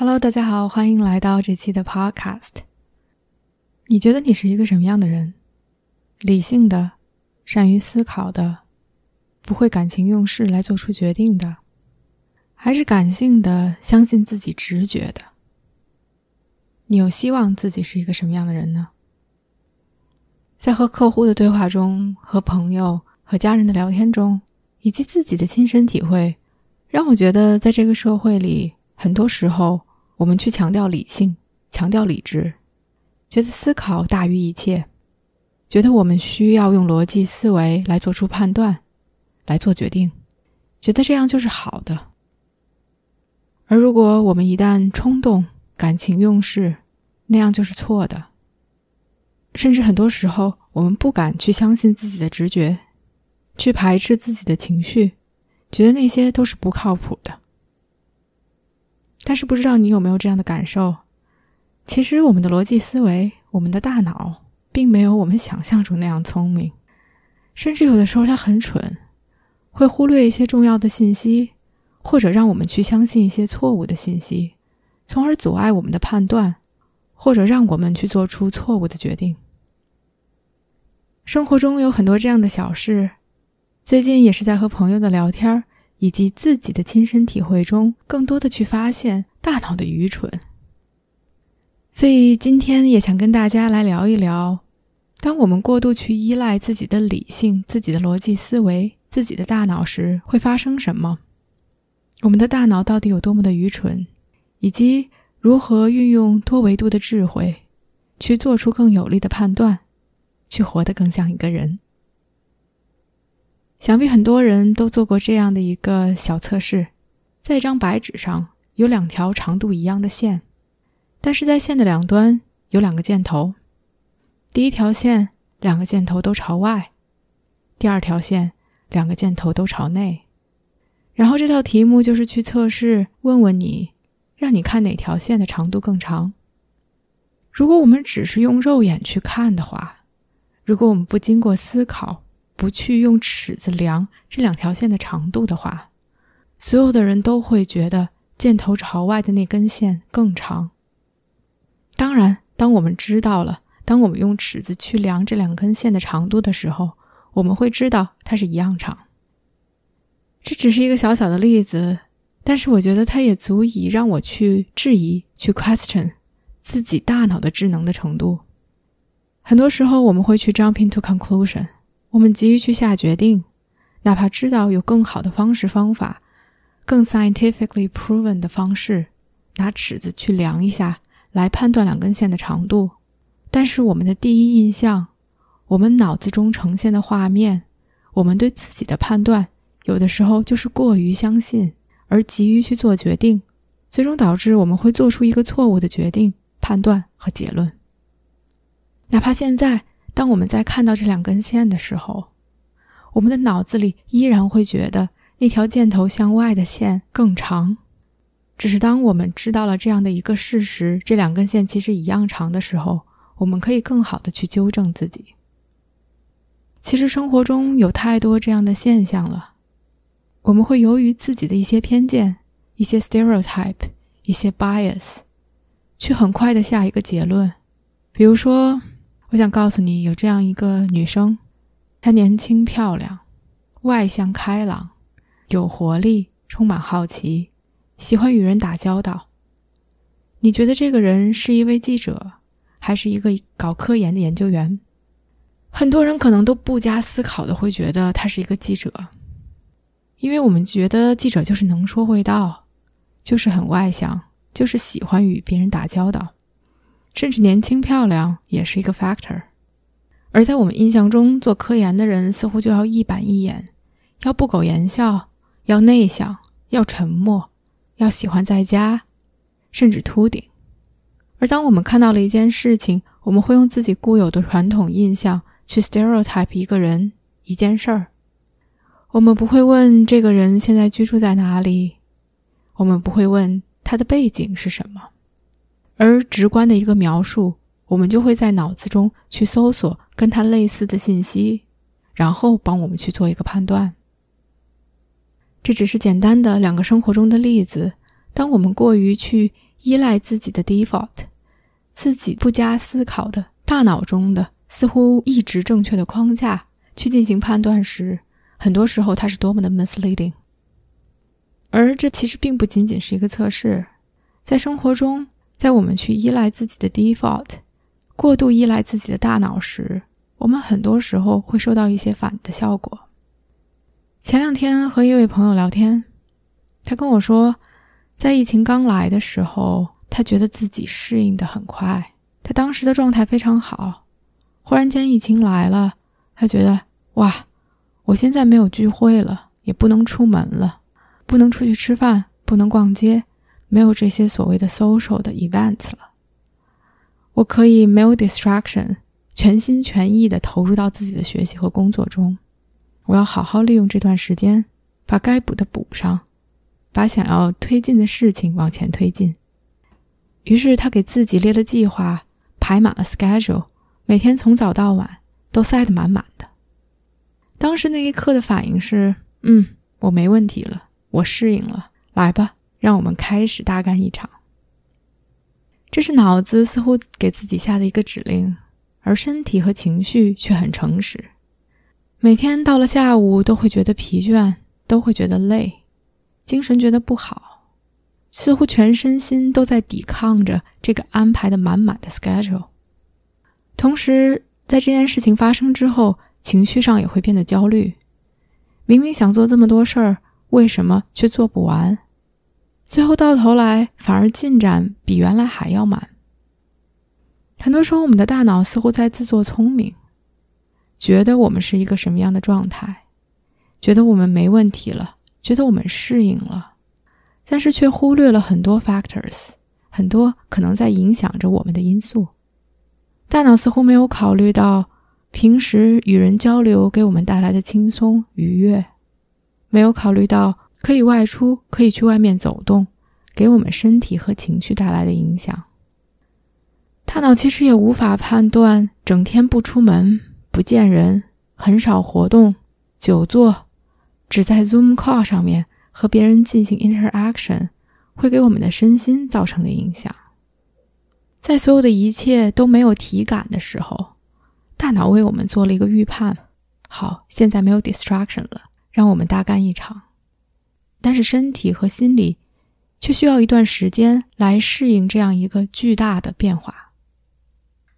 Hello，大家好，欢迎来到这期的 Podcast。你觉得你是一个什么样的人？理性的，善于思考的，不会感情用事来做出决定的，还是感性的，相信自己直觉的？你有希望自己是一个什么样的人呢？在和客户的对话中，和朋友、和家人的聊天中，以及自己的亲身体会，让我觉得，在这个社会里，很多时候。我们去强调理性，强调理智，觉得思考大于一切，觉得我们需要用逻辑思维来做出判断，来做决定，觉得这样就是好的。而如果我们一旦冲动、感情用事，那样就是错的。甚至很多时候，我们不敢去相信自己的直觉，去排斥自己的情绪，觉得那些都是不靠谱的。但是不知道你有没有这样的感受？其实我们的逻辑思维，我们的大脑，并没有我们想象中那样聪明，甚至有的时候它很蠢，会忽略一些重要的信息，或者让我们去相信一些错误的信息，从而阻碍我们的判断，或者让我们去做出错误的决定。生活中有很多这样的小事，最近也是在和朋友的聊天儿。以及自己的亲身体会中，更多的去发现大脑的愚蠢。所以今天也想跟大家来聊一聊，当我们过度去依赖自己的理性、自己的逻辑思维、自己的大脑时，会发生什么？我们的大脑到底有多么的愚蠢？以及如何运用多维度的智慧，去做出更有力的判断，去活得更像一个人？想必很多人都做过这样的一个小测试，在一张白纸上有两条长度一样的线，但是在线的两端有两个箭头，第一条线两个箭头都朝外，第二条线两个箭头都朝内。然后这道题目就是去测试，问问你，让你看哪条线的长度更长。如果我们只是用肉眼去看的话，如果我们不经过思考。不去用尺子量这两条线的长度的话，所有的人都会觉得箭头朝外的那根线更长。当然，当我们知道了，当我们用尺子去量这两根线的长度的时候，我们会知道它是一样长。这只是一个小小的例子，但是我觉得它也足以让我去质疑、去 question 自己大脑的智能的程度。很多时候，我们会去 jump into conclusion。我们急于去下决定，哪怕知道有更好的方式方法，更 scientifically proven 的方式，拿尺子去量一下，来判断两根线的长度。但是我们的第一印象，我们脑子中呈现的画面，我们对自己的判断，有的时候就是过于相信，而急于去做决定，最终导致我们会做出一个错误的决定、判断和结论。哪怕现在。当我们在看到这两根线的时候，我们的脑子里依然会觉得那条箭头向外的线更长。只是当我们知道了这样的一个事实，这两根线其实一样长的时候，我们可以更好的去纠正自己。其实生活中有太多这样的现象了，我们会由于自己的一些偏见、一些 stereotype、一些 bias，去很快的下一个结论，比如说。我想告诉你，有这样一个女生，她年轻漂亮，外向开朗，有活力，充满好奇，喜欢与人打交道。你觉得这个人是一位记者，还是一个搞科研的研究员？很多人可能都不加思考的会觉得他是一个记者，因为我们觉得记者就是能说会道，就是很外向，就是喜欢与别人打交道。甚至年轻漂亮也是一个 factor，而在我们印象中，做科研的人似乎就要一板一眼，要不苟言笑，要内向，要沉默，要喜欢在家，甚至秃顶。而当我们看到了一件事情，我们会用自己固有的传统印象去 stereotype 一个人、一件事儿。我们不会问这个人现在居住在哪里，我们不会问他的背景是什么，而直观的一个描述，我们就会在脑子中去搜索跟他类似的信息，然后帮我们去做一个判断。这只是简单的两个生活中的例子。当我们过于去依赖自己的 default，自己不加思考的大脑中的似乎一直正确的框架去进行判断时，很多时候它是多么的 misleading。而这其实并不仅仅是一个测试，在生活中，在我们去依赖自己的 default，过度依赖自己的大脑时，我们很多时候会收到一些反的效果。前两天和一位朋友聊天，他跟我说，在疫情刚来的时候。他觉得自己适应的很快，他当时的状态非常好。忽然间疫情来了，他觉得哇，我现在没有聚会了，也不能出门了，不能出去吃饭，不能逛街，没有这些所谓的 social 的 events 了。我可以没有 distraction，全心全意的投入到自己的学习和工作中。我要好好利用这段时间，把该补的补上，把想要推进的事情往前推进。于是他给自己列了计划，排满了 schedule，每天从早到晚都塞得满满的。当时那一刻的反应是：嗯，我没问题了，我适应了。来吧，让我们开始大干一场。这是脑子似乎给自己下的一个指令，而身体和情绪却很诚实。每天到了下午都会觉得疲倦，都会觉得累，精神觉得不好。似乎全身心都在抵抗着这个安排的满满的 schedule，同时在这件事情发生之后，情绪上也会变得焦虑。明明想做这么多事儿，为什么却做不完？最后到头来反而进展比原来还要慢。很多时候，我们的大脑似乎在自作聪明，觉得我们是一个什么样的状态，觉得我们没问题了，觉得我们适应了。但是却忽略了很多 factors，很多可能在影响着我们的因素。大脑似乎没有考虑到平时与人交流给我们带来的轻松愉悦，没有考虑到可以外出、可以去外面走动，给我们身体和情绪带来的影响。大脑其实也无法判断，整天不出门、不见人、很少活动、久坐，只在 Zoom call 上面。和别人进行 interaction 会给我们的身心造成的影响，在所有的一切都没有体感的时候，大脑为我们做了一个预判。好，现在没有 distraction 了，让我们大干一场。但是身体和心理却需要一段时间来适应这样一个巨大的变化。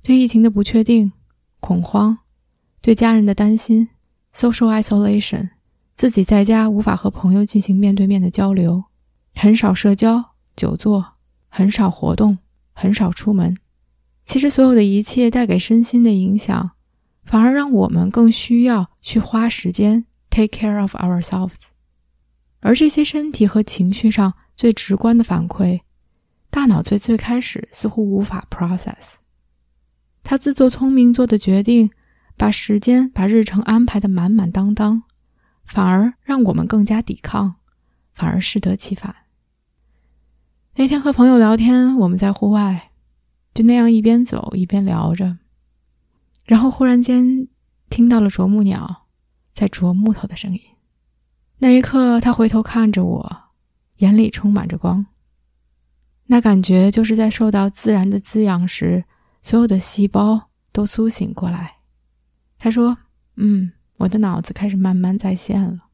对疫情的不确定、恐慌，对家人的担心，social isolation。自己在家无法和朋友进行面对面的交流，很少社交，久坐，很少活动，很少出门。其实，所有的一切带给身心的影响，反而让我们更需要去花时间 take care of ourselves。而这些身体和情绪上最直观的反馈，大脑最最开始似乎无法 process。他自作聪明做的决定，把时间、把日程安排的满满当当。反而让我们更加抵抗，反而适得其反。那天和朋友聊天，我们在户外，就那样一边走一边聊着，然后忽然间听到了啄木鸟在啄木头的声音。那一刻，他回头看着我，眼里充满着光。那感觉就是在受到自然的滋养时，所有的细胞都苏醒过来。他说：“嗯。”我的脑子开始慢慢在线了。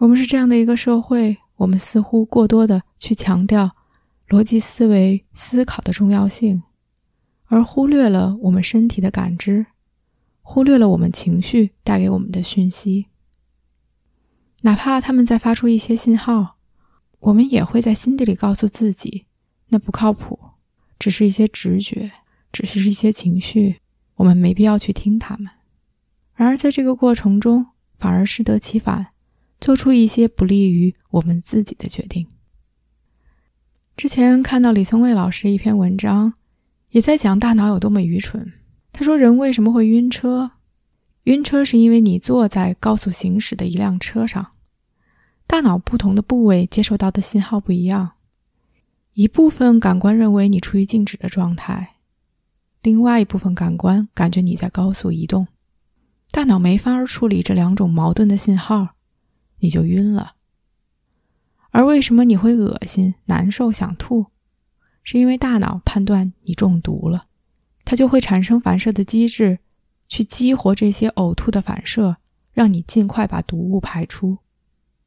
我们是这样的一个社会，我们似乎过多的去强调逻辑思维思考的重要性，而忽略了我们身体的感知，忽略了我们情绪带给我们的讯息。哪怕他们在发出一些信号，我们也会在心底里告诉自己，那不靠谱，只是一些直觉，只是一些情绪，我们没必要去听他们。然而，在这个过程中，反而适得其反，做出一些不利于我们自己的决定。之前看到李松蔚老师一篇文章，也在讲大脑有多么愚蠢。他说：“人为什么会晕车？晕车是因为你坐在高速行驶的一辆车上，大脑不同的部位接收到的信号不一样。一部分感官认为你处于静止的状态，另外一部分感官感觉你在高速移动。大脑没法处理这两种矛盾的信号，你就晕了。”而为什么你会恶心、难受、想吐？是因为大脑判断你中毒了，它就会产生反射的机制，去激活这些呕吐的反射，让你尽快把毒物排出。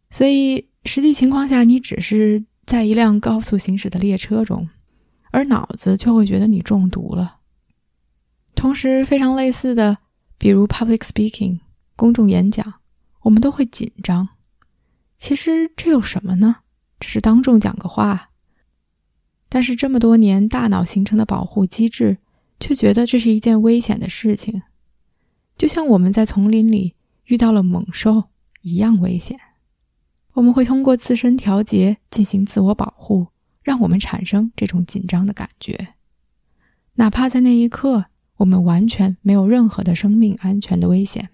所以实际情况下，你只是在一辆高速行驶的列车中，而脑子却会觉得你中毒了。同时，非常类似的，比如 public speaking 公众演讲，我们都会紧张。其实这有什么呢？只是当众讲个话。但是这么多年，大脑形成的保护机制却觉得这是一件危险的事情，就像我们在丛林里遇到了猛兽一样危险。我们会通过自身调节进行自我保护，让我们产生这种紧张的感觉，哪怕在那一刻我们完全没有任何的生命安全的危险。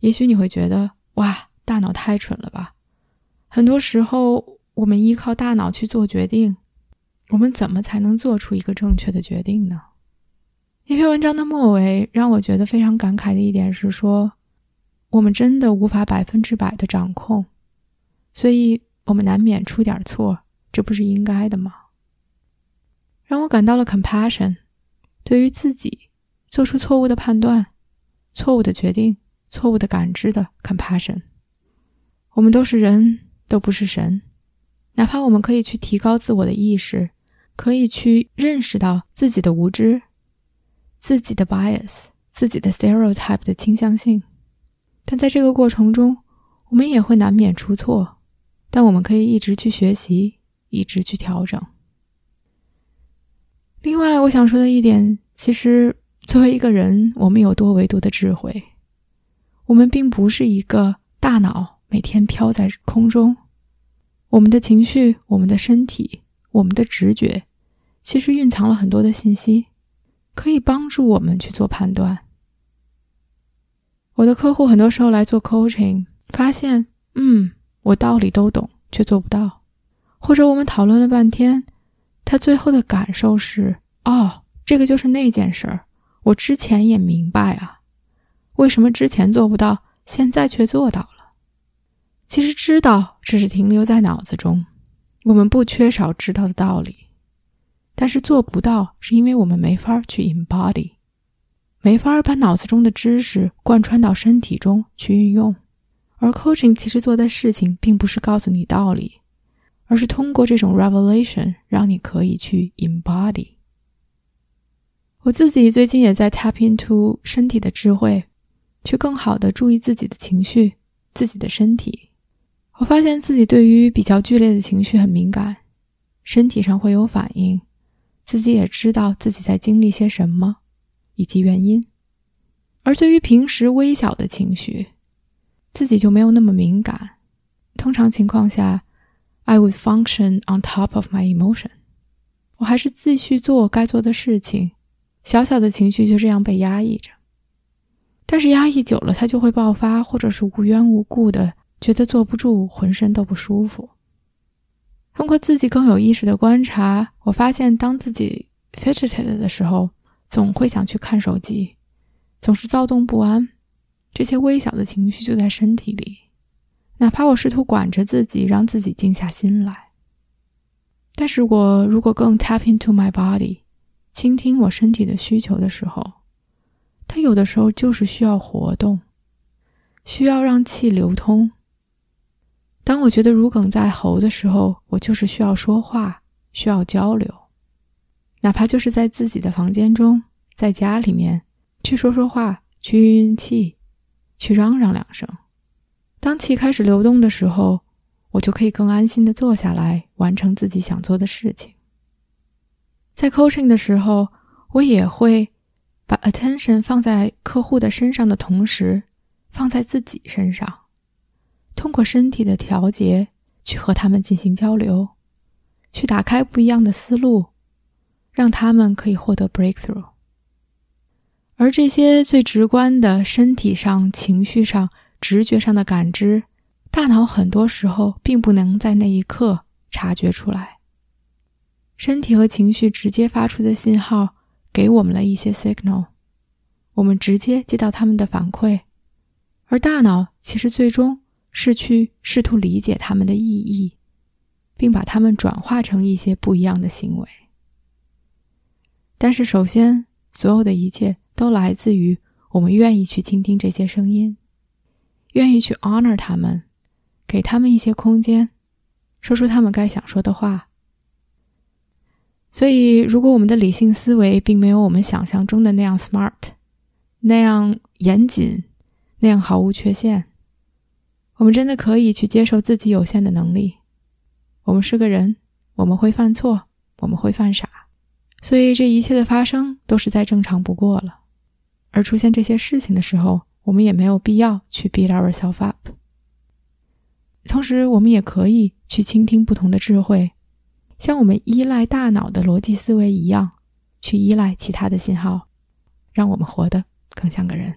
也许你会觉得，哇！大脑太蠢了吧！很多时候，我们依靠大脑去做决定，我们怎么才能做出一个正确的决定呢？一篇文章的末尾让我觉得非常感慨的一点是说，我们真的无法百分之百的掌控，所以我们难免出点错，这不是应该的吗？让我感到了 compassion，对于自己做出错误的判断、错误的决定、错误的感知的 compassion。我们都是人，都不是神。哪怕我们可以去提高自我的意识，可以去认识到自己的无知、自己的 bias、自己的 stereotype 的倾向性，但在这个过程中，我们也会难免出错。但我们可以一直去学习，一直去调整。另外，我想说的一点，其实作为一个人，我们有多维度的智慧，我们并不是一个大脑。每天飘在空中，我们的情绪、我们的身体、我们的直觉，其实蕴藏了很多的信息，可以帮助我们去做判断。我的客户很多时候来做 coaching，发现，嗯，我道理都懂，却做不到；或者我们讨论了半天，他最后的感受是，哦，这个就是那件事儿，我之前也明白啊，为什么之前做不到，现在却做到了？其实知道只是停留在脑子中，我们不缺少知道的道理，但是做不到，是因为我们没法去 embody，没法把脑子中的知识贯穿到身体中去运用。而 coaching 其实做的事情，并不是告诉你道理，而是通过这种 revelation 让你可以去 embody。我自己最近也在 tap into 身体的智慧，去更好的注意自己的情绪、自己的身体。我发现自己对于比较剧烈的情绪很敏感，身体上会有反应，自己也知道自己在经历些什么以及原因。而对于平时微小的情绪，自己就没有那么敏感。通常情况下，I would function on top of my emotion。我还是继续做该做的事情，小小的情绪就这样被压抑着。但是压抑久了，它就会爆发，或者是无缘无故的。觉得坐不住，浑身都不舒服。通过自己更有意识的观察，我发现，当自己 fidgeted 的时候，总会想去看手机，总是躁动不安。这些微小的情绪就在身体里，哪怕我试图管着自己，让自己静下心来。但是我如果更 tap into my body，倾听我身体的需求的时候，它有的时候就是需要活动，需要让气流通。当我觉得如鲠在喉的时候，我就是需要说话，需要交流，哪怕就是在自己的房间中，在家里面去说说话，去运运气，去嚷嚷两声。当气开始流动的时候，我就可以更安心的坐下来，完成自己想做的事情。在 coaching 的时候，我也会把 attention 放在客户的身上的同时，放在自己身上。通过身体的调节去和他们进行交流，去打开不一样的思路，让他们可以获得 breakthrough。而这些最直观的身体上、情绪上、直觉上的感知，大脑很多时候并不能在那一刻察觉出来。身体和情绪直接发出的信号给我们了一些 signal，我们直接接到他们的反馈，而大脑其实最终是去试图理解他们的意义，并把它们转化成一些不一样的行为。但是，首先，所有的一切都来自于我们愿意去倾听这些声音，愿意去 honor 他们，给他们一些空间，说出他们该想说的话。所以，如果我们的理性思维并没有我们想象中的那样 smart，那样严谨，那样毫无缺陷，我们真的可以去接受自己有限的能力。我们是个人，我们会犯错，我们会犯傻，所以这一切的发生都是再正常不过了。而出现这些事情的时候，我们也没有必要去 beat ourselves up。同时，我们也可以去倾听不同的智慧。像我们依赖大脑的逻辑思维一样，去依赖其他的信号，让我们活得更像个人。